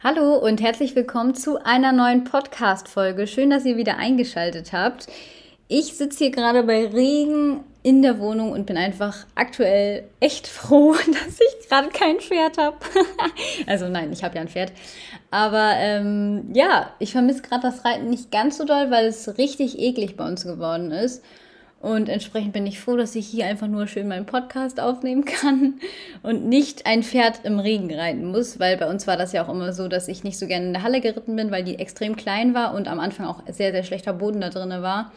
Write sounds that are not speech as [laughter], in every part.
Hallo und herzlich willkommen zu einer neuen Podcast-Folge. Schön, dass ihr wieder eingeschaltet habt. Ich sitze hier gerade bei Regen in der Wohnung und bin einfach aktuell echt [laughs] froh, dass ich gerade kein Pferd habe. [laughs] also nein, ich habe ja ein Pferd. Aber ähm, ja, ich vermisse gerade das Reiten nicht ganz so doll, weil es richtig eklig bei uns geworden ist. Und entsprechend bin ich froh, dass ich hier einfach nur schön meinen Podcast aufnehmen kann und nicht ein Pferd im Regen reiten muss, weil bei uns war das ja auch immer so, dass ich nicht so gerne in der Halle geritten bin, weil die extrem klein war und am Anfang auch sehr, sehr schlechter Boden da drin war.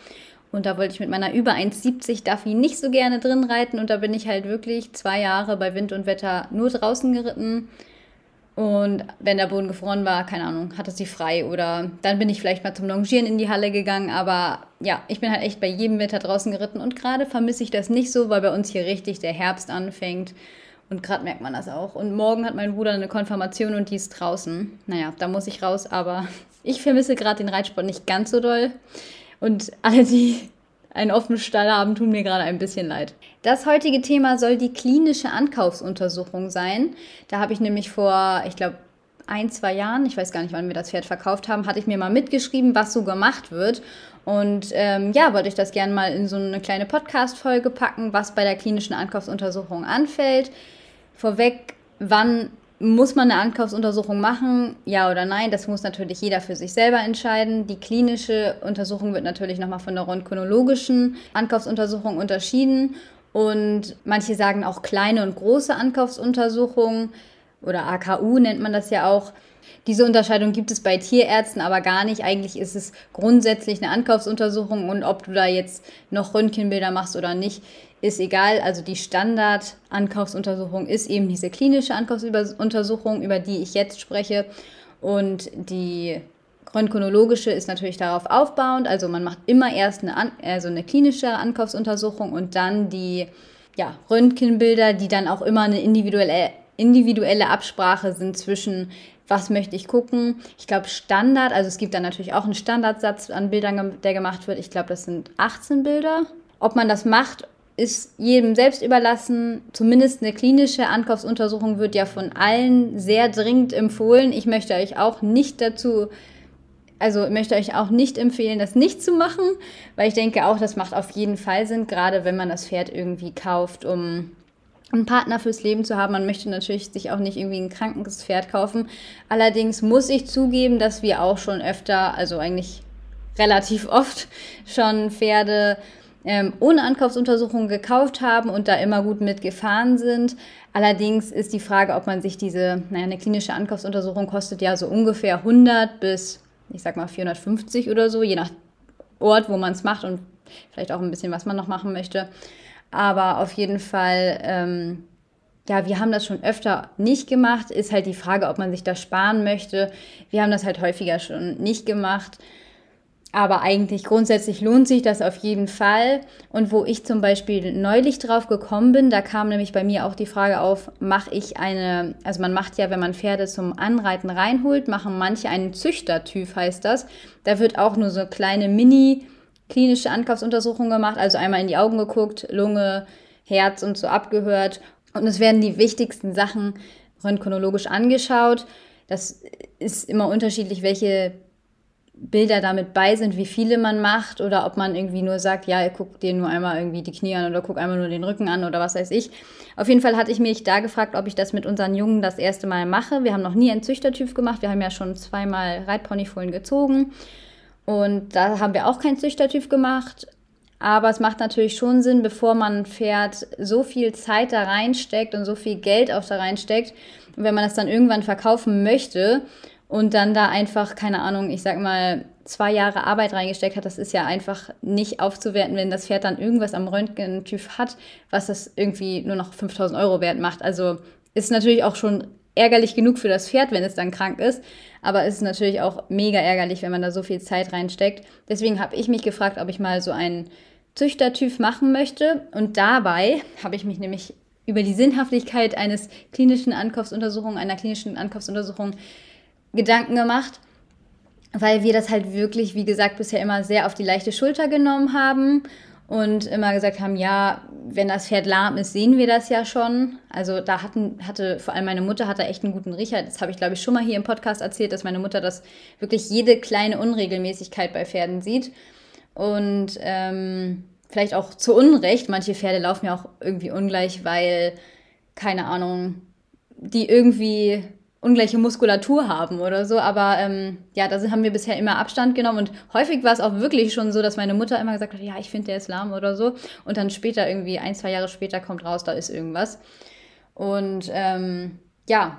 Und da wollte ich mit meiner über 1,70 Duffy nicht so gerne drin reiten und da bin ich halt wirklich zwei Jahre bei Wind und Wetter nur draußen geritten und wenn der Boden gefroren war, keine Ahnung, hatte sie frei. Oder dann bin ich vielleicht mal zum Longieren in die Halle gegangen. Aber ja, ich bin halt echt bei jedem Wetter draußen geritten. Und gerade vermisse ich das nicht so, weil bei uns hier richtig der Herbst anfängt. Und gerade merkt man das auch. Und morgen hat mein Bruder eine Konfirmation und die ist draußen. Naja, da muss ich raus. Aber [laughs] ich vermisse gerade den Reitsport nicht ganz so doll. Und alle, die einen offenen Stall haben, tun mir gerade ein bisschen leid. Das heutige Thema soll die klinische Ankaufsuntersuchung sein. Da habe ich nämlich vor, ich glaube, ein, zwei Jahren, ich weiß gar nicht, wann wir das Pferd verkauft haben, hatte ich mir mal mitgeschrieben, was so gemacht wird. Und ähm, ja, wollte ich das gerne mal in so eine kleine Podcast-Folge packen, was bei der klinischen Ankaufsuntersuchung anfällt. Vorweg, wann muss man eine Ankaufsuntersuchung machen? Ja oder nein? Das muss natürlich jeder für sich selber entscheiden. Die klinische Untersuchung wird natürlich nochmal von der röntgenologischen Ankaufsuntersuchung unterschieden. Und manche sagen auch kleine und große Ankaufsuntersuchungen oder AKU nennt man das ja auch. Diese Unterscheidung gibt es bei Tierärzten aber gar nicht. Eigentlich ist es grundsätzlich eine Ankaufsuntersuchung und ob du da jetzt noch Röntgenbilder machst oder nicht, ist egal. Also die Standard-Ankaufsuntersuchung ist eben diese klinische Ankaufsuntersuchung, über die ich jetzt spreche. Und die röntgenologische ist natürlich darauf aufbauend. Also man macht immer erst eine, An also eine klinische Ankaufsuntersuchung und dann die ja, Röntgenbilder, die dann auch immer eine individuelle, individuelle Absprache sind zwischen was möchte ich gucken. Ich glaube Standard, also es gibt dann natürlich auch einen Standardsatz an Bildern, der gemacht wird. Ich glaube, das sind 18 Bilder. Ob man das macht ist jedem selbst überlassen. Zumindest eine klinische Ankaufsuntersuchung wird ja von allen sehr dringend empfohlen. Ich möchte euch auch nicht dazu, also möchte euch auch nicht empfehlen, das nicht zu machen, weil ich denke auch, das macht auf jeden Fall Sinn, gerade wenn man das Pferd irgendwie kauft, um einen Partner fürs Leben zu haben. Man möchte natürlich sich auch nicht irgendwie ein krankes Pferd kaufen. Allerdings muss ich zugeben, dass wir auch schon öfter, also eigentlich relativ oft schon Pferde ähm, ohne Ankaufsuntersuchung gekauft haben und da immer gut mitgefahren sind. Allerdings ist die Frage, ob man sich diese, naja, eine klinische Ankaufsuntersuchung kostet ja so ungefähr 100 bis, ich sag mal 450 oder so, je nach Ort, wo man es macht und vielleicht auch ein bisschen, was man noch machen möchte. Aber auf jeden Fall, ähm, ja, wir haben das schon öfter nicht gemacht. Ist halt die Frage, ob man sich das sparen möchte. Wir haben das halt häufiger schon nicht gemacht. Aber eigentlich grundsätzlich lohnt sich das auf jeden Fall. Und wo ich zum Beispiel neulich drauf gekommen bin, da kam nämlich bei mir auch die Frage auf, mache ich eine, also man macht ja, wenn man Pferde zum Anreiten reinholt, machen manche einen Züchtertyp, heißt das. Da wird auch nur so kleine Mini- klinische Ankaufsuntersuchung gemacht, also einmal in die Augen geguckt, Lunge, Herz und so abgehört. Und es werden die wichtigsten Sachen röntgenologisch angeschaut. Das ist immer unterschiedlich, welche Bilder damit bei sind, wie viele man macht oder ob man irgendwie nur sagt, ja, guck dir nur einmal irgendwie die Knie an oder guck einmal nur den Rücken an oder was weiß ich. Auf jeden Fall hatte ich mich da gefragt, ob ich das mit unseren Jungen das erste Mal mache. Wir haben noch nie einen Züchtertyp gemacht. Wir haben ja schon zweimal Reitponyfohlen gezogen und da haben wir auch kein Züchtertyp gemacht. Aber es macht natürlich schon Sinn, bevor man ein Pferd so viel Zeit da reinsteckt und so viel Geld auch da reinsteckt, wenn man das dann irgendwann verkaufen möchte und dann da einfach, keine Ahnung, ich sag mal, zwei Jahre Arbeit reingesteckt hat, das ist ja einfach nicht aufzuwerten, wenn das Pferd dann irgendwas am Röntgentyp hat, was das irgendwie nur noch 5000 Euro wert macht. Also ist natürlich auch schon ärgerlich genug für das Pferd, wenn es dann krank ist. Aber es ist natürlich auch mega ärgerlich, wenn man da so viel Zeit reinsteckt. Deswegen habe ich mich gefragt, ob ich mal so einen Züchtertyp machen möchte. Und dabei habe ich mich nämlich über die Sinnhaftigkeit eines klinischen Ankaufsuntersuchung, einer klinischen Ankaufsuntersuchung Gedanken gemacht, weil wir das halt wirklich, wie gesagt, bisher immer sehr auf die leichte Schulter genommen haben und immer gesagt haben, ja, wenn das Pferd lahm ist, sehen wir das ja schon. Also da hatten, hatte vor allem meine Mutter hatte echt einen guten Riecher. Das habe ich, glaube ich, schon mal hier im Podcast erzählt, dass meine Mutter das wirklich jede kleine Unregelmäßigkeit bei Pferden sieht. Und ähm, vielleicht auch zu Unrecht. Manche Pferde laufen ja auch irgendwie ungleich, weil, keine Ahnung, die irgendwie ungleiche Muskulatur haben oder so. Aber ähm, ja, da haben wir bisher immer Abstand genommen. Und häufig war es auch wirklich schon so, dass meine Mutter immer gesagt hat, ja, ich finde, der ist lahm oder so. Und dann später, irgendwie ein, zwei Jahre später, kommt raus, da ist irgendwas. Und ähm, ja,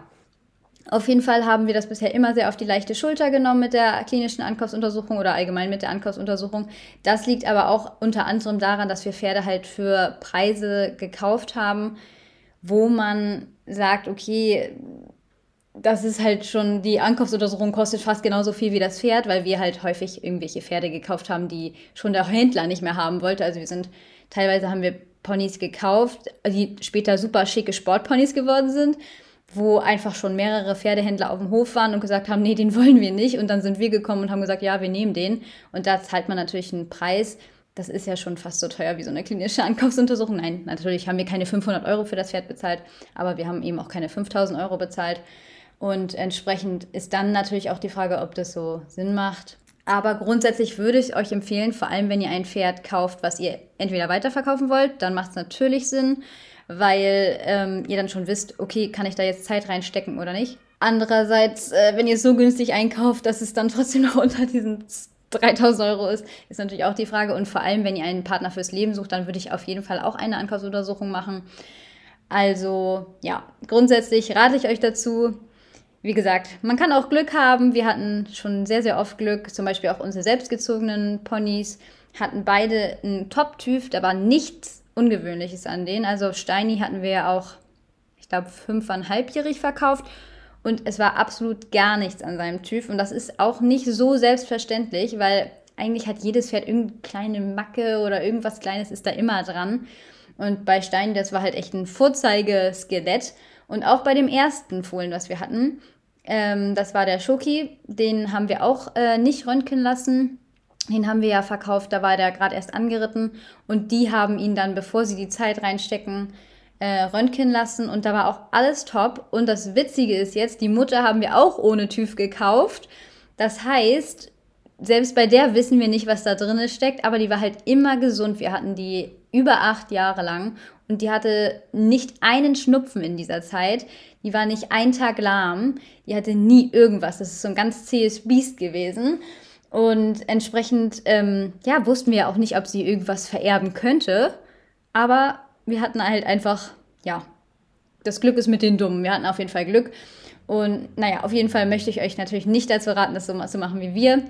auf jeden Fall haben wir das bisher immer sehr auf die leichte Schulter genommen mit der klinischen Ankaufsuntersuchung oder allgemein mit der Ankaufsuntersuchung. Das liegt aber auch unter anderem daran, dass wir Pferde halt für Preise gekauft haben, wo man sagt, okay, das ist halt schon, die Ankaufsuntersuchung kostet fast genauso viel wie das Pferd, weil wir halt häufig irgendwelche Pferde gekauft haben, die schon der Händler nicht mehr haben wollte. Also wir sind, teilweise haben wir Ponys gekauft, die später super schicke Sportponys geworden sind, wo einfach schon mehrere Pferdehändler auf dem Hof waren und gesagt haben, nee, den [laughs] wollen wir nicht. Und dann sind wir gekommen und haben gesagt, ja, wir nehmen den. Und da zahlt man natürlich einen Preis. Das ist ja schon fast so teuer wie so eine klinische [laughs] Ankaufsuntersuchung. Nein, natürlich haben wir keine 500 Euro für das Pferd bezahlt, aber wir haben eben auch keine 5000 Euro bezahlt. Und entsprechend ist dann natürlich auch die Frage, ob das so Sinn macht. Aber grundsätzlich würde ich euch empfehlen, vor allem wenn ihr ein Pferd kauft, was ihr entweder weiterverkaufen wollt, dann macht es natürlich Sinn, weil ähm, ihr dann schon wisst, okay, kann ich da jetzt Zeit reinstecken oder nicht. Andererseits, äh, wenn ihr es so günstig einkauft, dass es dann trotzdem noch [laughs] unter diesen 3000 Euro ist, ist natürlich auch die Frage. Und vor allem, wenn ihr einen Partner fürs Leben sucht, dann würde ich auf jeden Fall auch eine Ankaufsuntersuchung machen. Also ja, grundsätzlich rate ich euch dazu, wie gesagt, man kann auch Glück haben. Wir hatten schon sehr, sehr oft Glück. Zum Beispiel auch unsere selbstgezogenen Ponys hatten beide einen Top-Typ. Da war nichts Ungewöhnliches an denen. Also Steini hatten wir ja auch, ich glaube, fünfeinhalbjährig verkauft. Und es war absolut gar nichts an seinem Typ. Und das ist auch nicht so selbstverständlich, weil eigentlich hat jedes Pferd irgendeine kleine Macke oder irgendwas Kleines ist da immer dran. Und bei Steini, das war halt echt ein Vorzeigeskelett. Und auch bei dem ersten Fohlen, was wir hatten, ähm, das war der Schoki, den haben wir auch äh, nicht röntgen lassen. Den haben wir ja verkauft, da war der gerade erst angeritten und die haben ihn dann, bevor sie die Zeit reinstecken, äh, röntgen lassen und da war auch alles top. Und das Witzige ist jetzt, die Mutter haben wir auch ohne TÜV gekauft. Das heißt, selbst bei der wissen wir nicht, was da drin steckt, aber die war halt immer gesund. Wir hatten die über acht Jahre lang und die hatte nicht einen Schnupfen in dieser Zeit. Die war nicht einen Tag lahm. Die hatte nie irgendwas. Das ist so ein ganz zähes Biest gewesen. Und entsprechend, ähm, ja, wussten wir auch nicht, ob sie irgendwas vererben könnte. Aber wir hatten halt einfach, ja, das Glück ist mit den Dummen. Wir hatten auf jeden Fall Glück. Und naja, auf jeden Fall möchte ich euch natürlich nicht dazu raten, das so zu machen wie wir.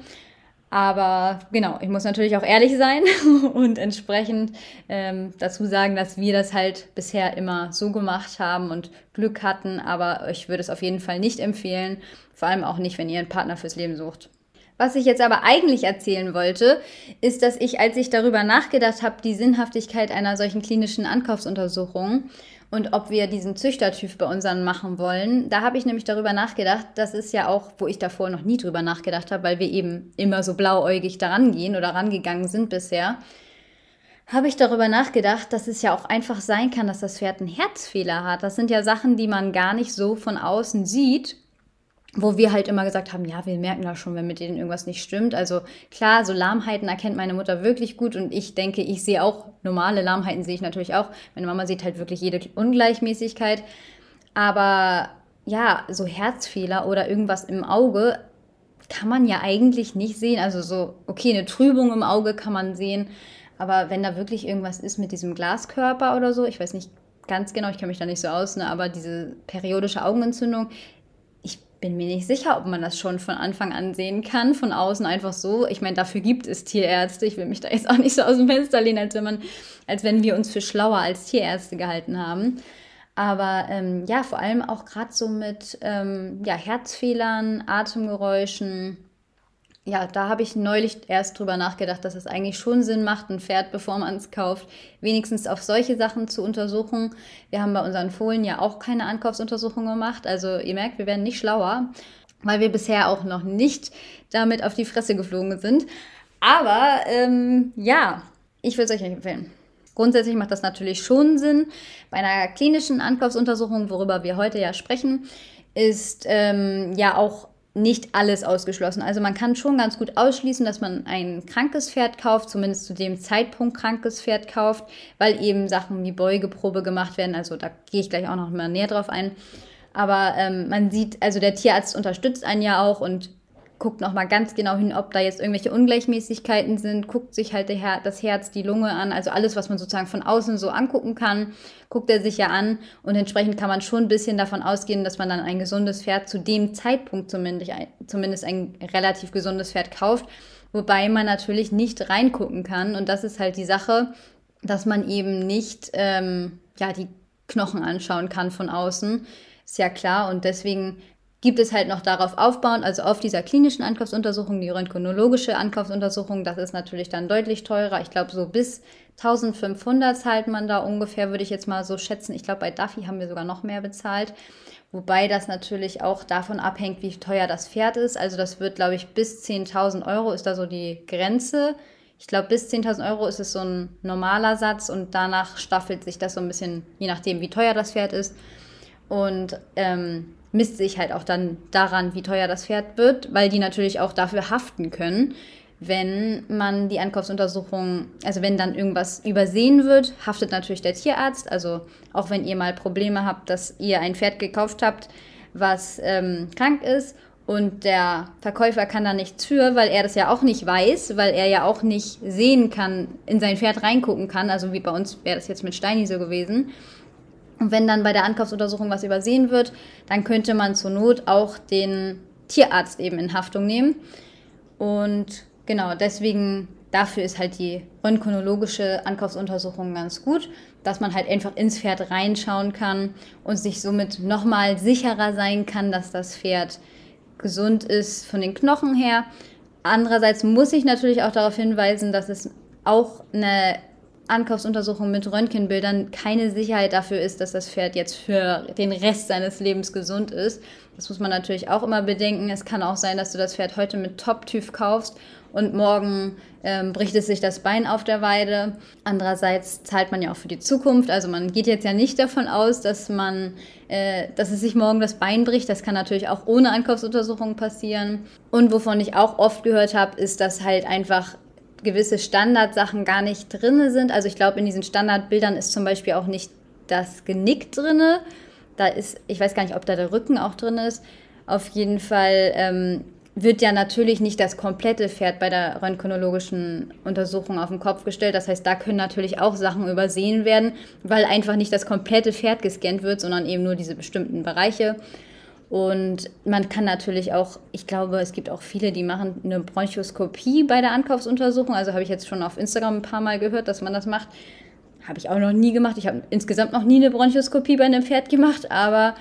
Aber genau, ich muss natürlich auch ehrlich sein [laughs] und entsprechend ähm, dazu sagen, dass wir das halt bisher immer so gemacht haben und Glück hatten. Aber ich würde es auf jeden Fall nicht empfehlen, vor allem auch nicht, wenn ihr einen Partner fürs Leben sucht. Was ich jetzt aber eigentlich erzählen wollte, ist, dass ich, als ich darüber nachgedacht habe, die Sinnhaftigkeit einer solchen klinischen Ankaufsuntersuchung und ob wir diesen Züchtertyp bei unseren machen wollen. Da habe ich nämlich darüber nachgedacht, das ist ja auch, wo ich davor noch nie drüber nachgedacht habe, weil wir eben immer so blauäugig daran gehen oder rangegangen sind bisher, habe ich darüber nachgedacht, dass es ja auch einfach sein kann, dass das Pferd einen Herzfehler hat. Das sind ja Sachen, die man gar nicht so von außen sieht wo wir halt immer gesagt haben, ja, wir merken da schon, wenn mit denen irgendwas nicht stimmt. Also klar, so Lahmheiten erkennt meine Mutter wirklich gut und ich denke, ich sehe auch normale Lahmheiten sehe ich natürlich auch. Meine Mama sieht halt wirklich jede Ungleichmäßigkeit. Aber ja, so Herzfehler oder irgendwas im Auge kann man ja eigentlich nicht sehen. Also so, okay, eine Trübung im Auge kann man sehen. Aber wenn da wirklich irgendwas ist mit diesem Glaskörper oder so, ich weiß nicht ganz genau, ich kenne mich da nicht so aus, ne, aber diese periodische Augenentzündung, bin mir nicht sicher, ob man das schon von Anfang an sehen kann, von außen einfach so. Ich meine, dafür gibt es Tierärzte. Ich will mich da jetzt auch nicht so aus dem Fenster lehnen, als wenn, man, als wenn wir uns für schlauer als Tierärzte gehalten haben. Aber ähm, ja, vor allem auch gerade so mit ähm, ja, Herzfehlern, Atemgeräuschen, ja, da habe ich neulich erst drüber nachgedacht, dass es eigentlich schon Sinn macht, ein Pferd, bevor man es kauft, wenigstens auf solche Sachen zu untersuchen. Wir haben bei unseren Fohlen ja auch keine Ankaufsuntersuchung gemacht. Also ihr merkt, wir werden nicht schlauer, weil wir bisher auch noch nicht damit auf die Fresse geflogen sind. Aber ähm, ja, Ich würde es euch empfehlen. Grundsätzlich macht das natürlich schon Sinn. Bei einer klinischen Ankaufsuntersuchung, worüber wir heute ja sprechen, ist ähm, ja auch nicht alles ausgeschlossen. Also man kann schon ganz gut ausschließen, dass man ein krankes Pferd kauft, zumindest zu dem Zeitpunkt krankes Pferd kauft, weil eben Sachen wie Beugeprobe gemacht werden. Also da gehe ich gleich auch noch mal näher drauf ein. Aber ähm, man sieht, also der Tierarzt unterstützt einen ja auch und guckt nochmal ganz genau hin, ob da jetzt irgendwelche Ungleichmäßigkeiten sind, guckt sich halt Her das Herz, die Lunge an, also alles, was man sozusagen von außen so angucken kann, guckt er sich ja an und entsprechend kann man schon ein bisschen davon ausgehen, dass man dann ein gesundes Pferd zu dem Zeitpunkt zumindest, zumindest ein relativ gesundes Pferd kauft, wobei man natürlich nicht reingucken kann und das ist halt die Sache, dass man eben nicht ähm, ja, die Knochen anschauen kann von außen, ist ja klar und deswegen gibt es halt noch darauf aufbauen, also auf dieser klinischen Ankaufsuntersuchung, die röntgenologische Ankaufsuntersuchung, das ist natürlich dann deutlich teurer. Ich glaube, so bis 1500 zahlt man da ungefähr, würde ich jetzt mal so schätzen. Ich glaube, bei Duffy haben wir sogar noch mehr bezahlt. Wobei das natürlich auch davon abhängt, wie teuer das Pferd ist. Also das wird, glaube ich, bis 10.000 Euro ist da so die Grenze. Ich glaube, bis 10.000 Euro ist es so ein normaler Satz und danach staffelt sich das so ein bisschen, je nachdem, wie teuer das Pferd ist. Und ähm, misst sich halt auch dann daran, wie teuer das Pferd wird, weil die natürlich auch dafür haften können, wenn man die Ankaufsuntersuchung, also wenn dann irgendwas übersehen wird, haftet natürlich der Tierarzt. Also auch wenn ihr mal Probleme habt, dass ihr ein Pferd gekauft habt, was ähm, krank ist und der Verkäufer kann da nichts für, weil er das ja auch nicht weiß, weil er ja auch nicht sehen kann, in sein Pferd reingucken kann. Also wie bei uns wäre das jetzt mit Steini so gewesen. Und wenn dann bei der Ankaufsuntersuchung was übersehen wird, dann könnte man zur Not auch den Tierarzt eben in Haftung nehmen. Und genau, deswegen dafür ist halt die röntgenologische Ankaufsuntersuchung ganz gut, dass man halt einfach ins Pferd reinschauen kann und sich somit nochmal sicherer sein kann, dass das Pferd gesund ist von den Knochen her. Andererseits muss ich natürlich auch darauf hinweisen, dass es auch eine Ankaufsuntersuchung mit Röntgenbildern keine Sicherheit dafür ist, dass das Pferd jetzt für den Rest seines Lebens gesund ist. Das muss man natürlich auch immer bedenken. Es kann auch sein, dass du das Pferd heute mit Top-TÜV kaufst und morgen ähm, bricht es sich das Bein auf der Weide. Andererseits zahlt man ja auch für die Zukunft. Also man geht jetzt ja nicht davon aus, dass man, äh, dass es sich morgen das Bein bricht. Das kann natürlich auch ohne Ankaufsuntersuchung passieren. Und wovon ich auch oft gehört habe, ist, dass halt einfach gewisse Standardsachen gar nicht drin sind. Also ich glaube, in diesen Standardbildern ist zum Beispiel auch nicht das Genick drin. Da ist, ich weiß gar nicht, ob da der Rücken auch drin ist. Auf jeden Fall ähm, wird ja natürlich nicht das komplette Pferd bei der röntgenologischen Untersuchung auf den Kopf gestellt. Das heißt, da können natürlich auch Sachen übersehen werden, weil einfach nicht das komplette Pferd gescannt wird, sondern eben nur diese bestimmten Bereiche. Und man kann natürlich auch, ich glaube, es gibt auch viele, die machen eine Bronchoskopie bei der Ankaufsuntersuchung. Also habe ich jetzt schon auf Instagram ein paar Mal gehört, dass man das macht. Habe ich auch noch nie gemacht. Ich habe insgesamt noch nie eine Bronchoskopie bei einem Pferd gemacht, aber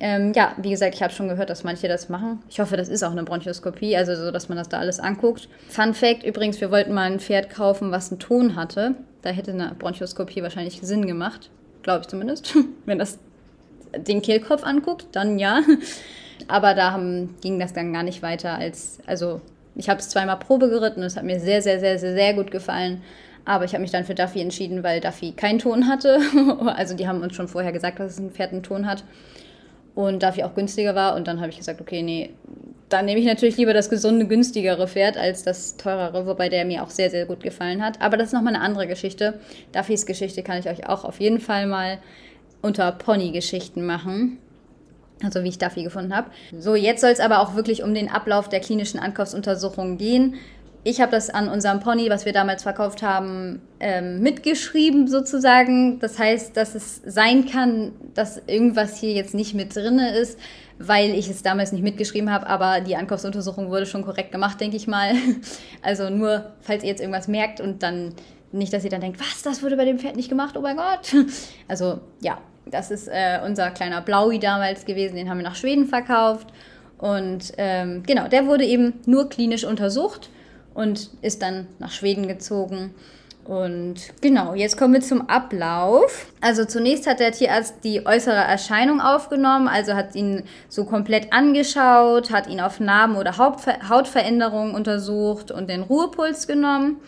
ähm, ja, wie gesagt, ich habe schon gehört, dass manche das machen. Ich hoffe, das ist auch eine Bronchoskopie, also so, dass man das da alles anguckt. Fun Fact übrigens, wir wollten mal ein Pferd kaufen, was einen Ton hatte. Da hätte eine Bronchoskopie wahrscheinlich Sinn gemacht. Glaube ich zumindest. [laughs] Wenn das den Kehlkopf anguckt, dann ja. Aber da haben, ging das dann gar nicht weiter als, also ich habe es zweimal Probe geritten und es hat mir sehr, sehr, sehr, sehr, sehr gut gefallen. Aber ich habe mich dann für Duffy entschieden, weil Duffy keinen Ton hatte. [laughs] also die haben uns schon vorher gesagt, dass es ein Pferd einen Ton hat. Und Duffy auch günstiger war. Und dann habe ich gesagt, okay, nee, dann nehme ich natürlich lieber das gesunde, günstigere Pferd als das teurere, wobei der mir auch sehr, sehr gut gefallen hat. Aber das ist nochmal eine andere Geschichte. Duffys Geschichte kann ich euch auch auf jeden Fall mal unter Pony-Geschichten machen. Also wie ich Duffy gefunden habe. So, jetzt soll es aber auch wirklich um den Ablauf der klinischen Ankaufsuntersuchung gehen. Ich habe das an unserem Pony, was wir damals verkauft haben, ähm, mitgeschrieben sozusagen. Das heißt, dass es sein kann, dass irgendwas hier jetzt nicht mit drin ist, weil ich es damals nicht mitgeschrieben habe, aber die Ankaufsuntersuchung wurde schon korrekt gemacht, denke ich mal. [laughs] Also nur, falls ihr jetzt irgendwas merkt und dann nicht, dass ihr dann denkt, was, das wurde bei dem Pferd nicht gemacht, oh mein Gott. Also ja, das ist äh, unser kleiner Blaui damals gewesen, den haben wir nach Schweden verkauft. Und ähm, genau, der wurde eben nur klinisch untersucht und ist dann nach Schweden gezogen. Und genau, jetzt kommen wir zum Ablauf. Also zunächst hat der Tierarzt die äußere Erscheinung aufgenommen, also hat ihn so komplett angeschaut, hat ihn auf Narben oder Hautveränderungen untersucht und den Ruhepuls genommen.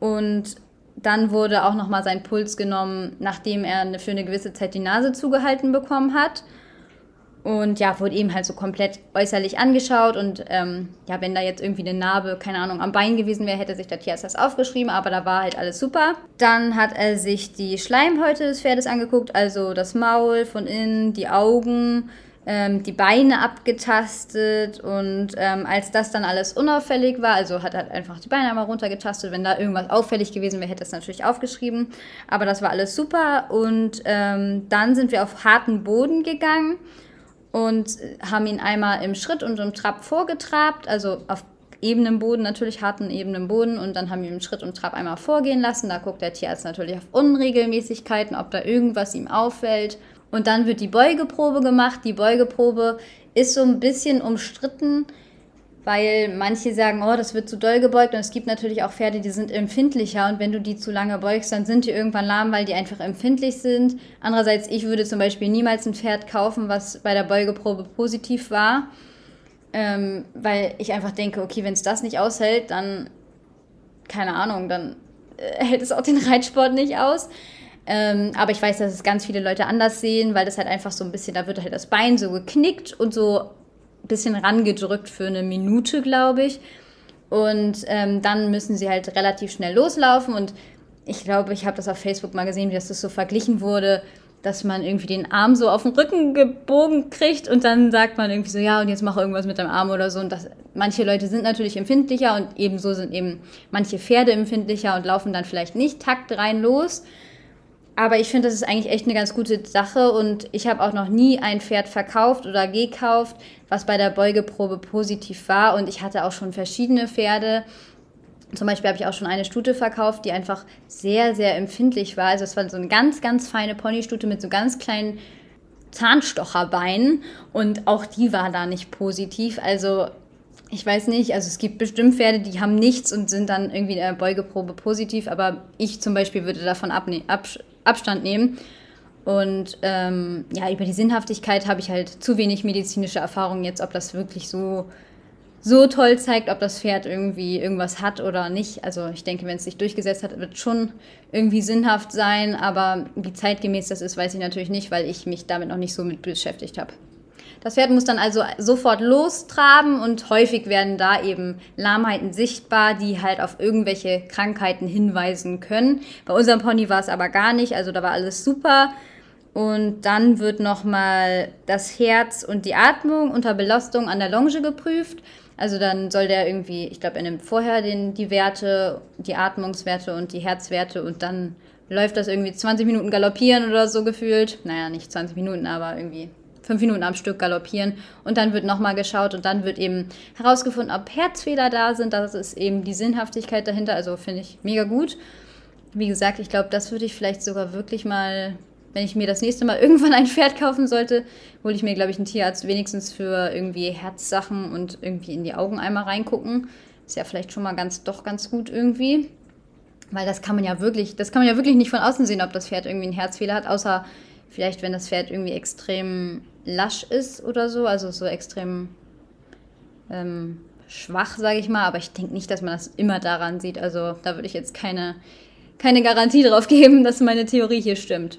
Und dann wurde auch nochmal sein Puls genommen, nachdem er für eine gewisse Zeit die Nase zugehalten bekommen hat. Und ja, wurde eben halt so komplett äußerlich angeschaut. Und ähm, ja, wenn da jetzt irgendwie eine Narbe, keine Ahnung, am Bein gewesen wäre, hätte sich der Tierarzt das aufgeschrieben, aber da war halt alles super. Dann hat er sich die Schleimhäute des Pferdes angeguckt, also das Maul von innen, die Augen, ähm, die Beine abgetastet. Und ähm, als das dann alles unauffällig war, also hat er einfach die Beine einmal runtergetastet. Wenn da irgendwas auffällig gewesen wäre, hätte er es natürlich aufgeschrieben. Aber das war alles super. Und ähm, dann sind wir auf harten Boden gegangen und haben ihn einmal im Schritt und im Trab vorgetrabt, also auf ebenem Boden, natürlich harten ebenem Boden und dann haben wir im Schritt und Trab einmal vorgehen lassen. Da guckt der Tierarzt natürlich auf Unregelmäßigkeiten, ob da irgendwas ihm auffällt. Und dann wird die Beugeprobe gemacht. Die Beugeprobe ist so ein bisschen umstritten, weil manche sagen, oh, das wird zu doll gebeugt und es gibt natürlich auch Pferde, die sind empfindlicher und wenn du die zu lange beugst, dann sind die irgendwann lahm, weil die einfach empfindlich sind. Andererseits, ich würde zum Beispiel niemals ein Pferd kaufen, was bei der Beugeprobe positiv war, ähm, weil ich einfach denke, okay, wenn es das nicht aushält, dann, keine Ahnung, dann äh, [laughs] hält es auch den Reitsport nicht aus. Ähm, aber ich weiß, dass es ganz viele Leute anders sehen, weil das halt einfach so ein bisschen, da wird halt das Bein so geknickt und so bisschen rangedrückt für eine Minute, glaube ich. Und ähm, dann müssen sie halt relativ schnell loslaufen. Und ich glaube, ich habe das auf Facebook mal gesehen, wie das so verglichen wurde, dass man irgendwie den Arm so auf den Rücken gebogen kriegt und dann sagt man irgendwie so, ja, und jetzt mach irgendwas mit deinem Arm oder so. Und das, manche Leute sind natürlich empfindlicher und ebenso sind eben manche Pferde empfindlicher und laufen dann vielleicht nicht taktrein los. Aber ich finde, das ist eigentlich echt eine ganz gute Sache und ich habe auch noch nie ein Pferd verkauft oder gekauft, was bei der Beugeprobe positiv war. Und ich hatte auch schon verschiedene Pferde. Zum Beispiel habe ich auch schon eine Stute verkauft, die einfach sehr, sehr empfindlich war. Also es war so eine ganz, ganz feine Ponystute mit so ganz kleinen Zahnstocherbeinen und auch die war da nicht positiv. Also ich weiß nicht, also es gibt bestimmt Pferde, die haben nichts und sind dann irgendwie in der Beugeprobe positiv, aber ich zum Beispiel würde davon abne absch Abstand nehmen. Und ähm, ja, über die Sinnhaftigkeit habe ich halt zu wenig medizinische Erfahrung jetzt, ob das wirklich so, so toll zeigt, ob das Pferd irgendwie irgendwas hat oder nicht. Also ich denke, wenn es sich durchgesetzt hat, wird schon irgendwie sinnhaft sein, aber wie zeitgemäß das ist, weiß ich natürlich nicht, weil ich mich damit noch nicht so mit beschäftigt habe. Das Pferd muss dann also sofort lostraben und häufig werden da eben Lahmheiten sichtbar, die halt auf irgendwelche Krankheiten hinweisen können. Bei unserem Pony war es aber gar nicht, also da war alles super. Und dann wird nochmal das Herz und die Atmung unter Belastung an der Longe geprüft. Also dann soll der irgendwie, ich glaube, er nimmt vorher den, die Werte, die Atmungswerte und die Herzwerte und dann läuft das irgendwie 20 Minuten galoppieren oder so gefühlt. Naja, nicht 20 Minuten, aber irgendwie fünf Minuten am Stück galoppieren und dann wird nochmal geschaut und dann wird eben herausgefunden, ob Herzfehler da sind. Das ist eben die Sinnhaftigkeit dahinter. Also finde ich mega gut. Wie gesagt, ich glaube, das würde ich vielleicht sogar wirklich mal, wenn ich mir das nächste Mal [laughs] irgendwann ein Pferd kaufen sollte, hole ich mir, glaube ich, einen Tierarzt wenigstens für irgendwie Herzsachen und irgendwie in die Augen einmal reingucken. Ist ja vielleicht schon mal ganz, doch ganz gut irgendwie. Weil das kann man ja wirklich, das kann man ja wirklich nicht von außen sehen, ob das Pferd irgendwie einen Herzfehler hat, außer vielleicht, wenn das Pferd irgendwie extrem lasch ist oder so, also so extrem ähm, schwach, sage ich mal. Aber ich denke nicht, dass man das immer daran sieht. Also da würde ich jetzt keine, keine Garantie drauf [laughs] geben, dass meine Theorie hier stimmt.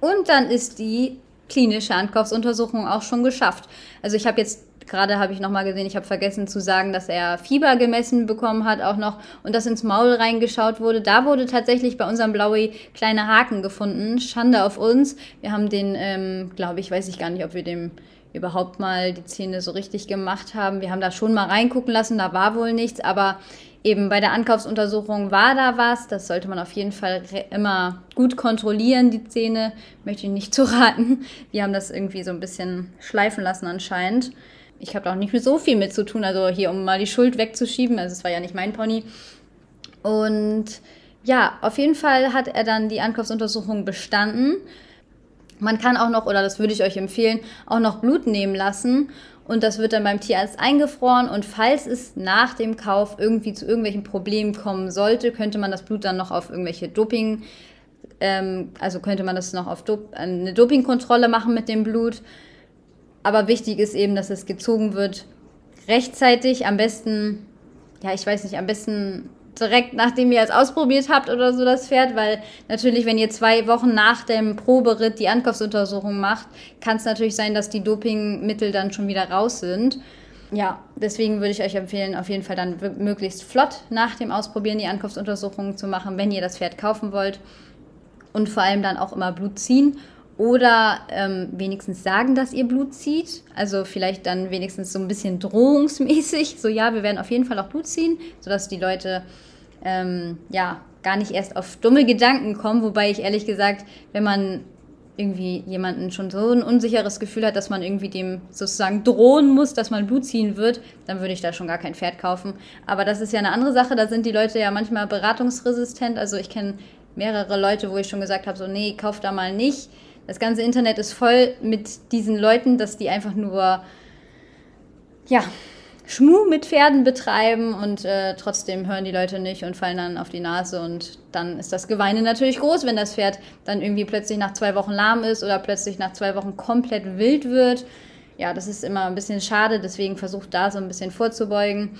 Und dann ist die klinische Ankaufsuntersuchung auch schon geschafft. Also ich habe jetzt gerade habe ich noch mal gesehen, ich habe vergessen zu sagen, dass er Fieber gemessen bekommen hat auch noch und dass ins Maul reingeschaut wurde. Da wurde tatsächlich bei unserem Blaui kleine Haken gefunden. Schande auf uns. Wir haben den, ähm, glaube ich, weiß ich gar nicht, ob wir dem überhaupt mal die Zähne so richtig gemacht haben. Wir haben da schon mal reingucken lassen, da war wohl nichts, aber eben bei der Ankaufsuntersuchung war da was. Das sollte man auf jeden Fall immer gut kontrollieren, die Zähne. Möchte ich nicht zu raten. Wir haben das irgendwie so ein bisschen schleifen lassen anscheinend ich habe da auch nicht mehr so viel mit zu tun, also hier, um mal die Schuld wegzuschieben. Also es war ja nicht mein Pony. Und ja, auf jeden Fall hat er dann die Ankaufsuntersuchung bestanden. Man kann auch noch, oder das würde ich euch empfehlen, auch noch Blut nehmen lassen. Und das wird dann beim Tierarzt eingefroren. Und falls es nach dem Kauf irgendwie zu irgendwelchen Problemen kommen sollte, könnte man das Blut dann noch auf irgendwelche Doping, ähm, also könnte man das noch auf Dop eine Dopingkontrolle machen mit dem Blut. Aber wichtig ist eben, dass es gezogen wird rechtzeitig, am besten, ja, ich weiß nicht, am besten direkt nachdem ihr es ausprobiert habt oder so das Pferd, weil natürlich, wenn ihr zwei Wochen nach dem Proberitt die Ankaufsuntersuchung macht, kann es natürlich sein, dass die Dopingmittel dann schon wieder raus sind. Ja, deswegen würde ich euch empfehlen, auf jeden Fall dann möglichst flott nach dem Ausprobieren die Ankaufsuntersuchung zu machen, wenn ihr das Pferd kaufen wollt. Und vor allem dann auch immer Blut ziehen oder ähm, wenigstens sagen, dass ihr Blut zieht. Also vielleicht dann wenigstens so ein bisschen drohungsmäßig. So, ja, wir werden auf jeden Fall auch Blut ziehen, sodass die Leute ähm, ja gar nicht erst auf dumme Gedanken kommen. Wobei ich ehrlich gesagt, wenn man irgendwie jemanden schon so ein unsicheres Gefühl hat, dass man irgendwie dem sozusagen drohen muss, dass man Blut ziehen wird, dann würde ich da schon gar kein Pferd kaufen. Aber das ist ja eine andere Sache. Da sind die Leute ja manchmal beratungsresistent. Also ich kenne mehrere Leute, wo ich schon gesagt habe, so nee, kauf da mal nicht das ganze Internet ist voll mit diesen Leuten, dass die einfach nur, ja, Schmuh mit Pferden betreiben und äh, trotzdem hören die Leute nicht und fallen dann auf die Nase und dann ist das Geweine natürlich groß, wenn das Pferd dann irgendwie plötzlich nach zwei Wochen lahm ist oder plötzlich nach zwei Wochen komplett wild wird. Ja, das ist immer ein bisschen schade, deswegen versucht da so ein bisschen vorzubeugen.